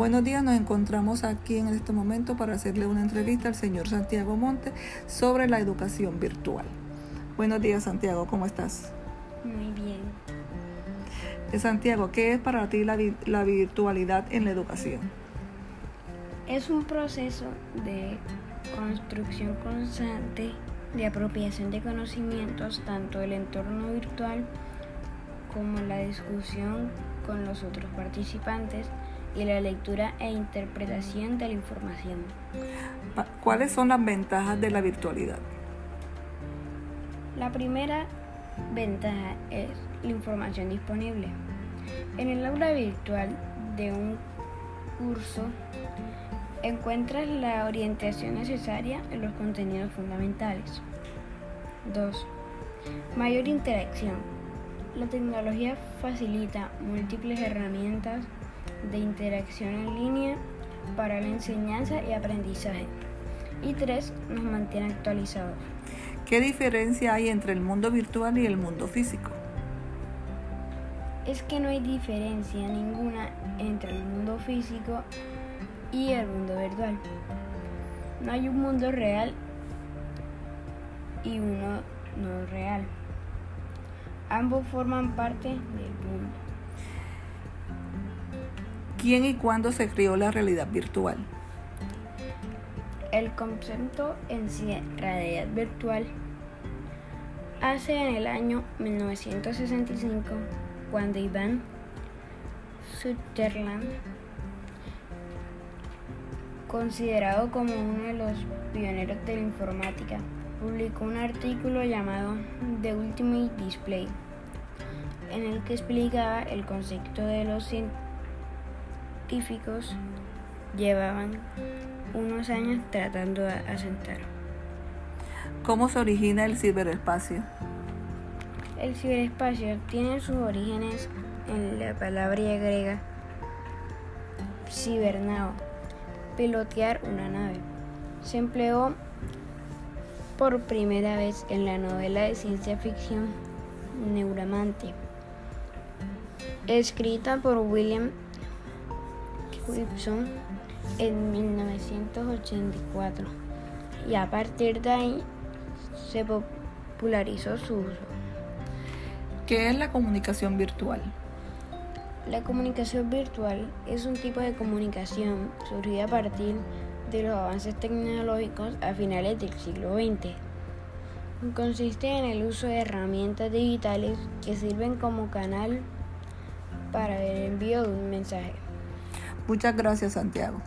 Buenos días, nos encontramos aquí en este momento para hacerle una entrevista al señor Santiago Monte sobre la educación virtual. Buenos días, Santiago, ¿cómo estás? Muy bien. Eh, Santiago, ¿qué es para ti la, la virtualidad en la educación? Es un proceso de construcción constante de apropiación de conocimientos, tanto del entorno virtual como la discusión con los otros participantes y la lectura e interpretación de la información. ¿Cuáles son las ventajas de la virtualidad? La primera ventaja es la información disponible. En el aula virtual de un curso encuentras la orientación necesaria en los contenidos fundamentales. 2. Mayor interacción. La tecnología facilita múltiples herramientas de interacción en línea para la enseñanza y aprendizaje. Y tres, nos mantiene actualizados. ¿Qué diferencia hay entre el mundo virtual y el mundo físico? Es que no hay diferencia ninguna entre el mundo físico y el mundo virtual. No hay un mundo real y uno no real. Ambos forman parte del mundo. ¿Quién y cuándo se creó la realidad virtual? El concepto en sí, realidad virtual, hace en el año 1965, cuando Iván Sutherland, considerado como uno de los pioneros de la informática, publicó un artículo llamado The Ultimate Display, en el que explicaba el concepto de los científicos científicos llevaban unos años tratando de asentar. ¿Cómo se origina el ciberespacio? El ciberespacio tiene sus orígenes en la palabra griega cibernao, pilotear una nave. Se empleó por primera vez en la novela de ciencia ficción Neuramante, escrita por William Gibson en 1984 y a partir de ahí se popularizó su uso. ¿Qué es la comunicación virtual? La comunicación virtual es un tipo de comunicación surgida a partir de los avances tecnológicos a finales del siglo XX. Consiste en el uso de herramientas digitales que sirven como canal para el envío de un mensaje. Muchas gracias, Santiago.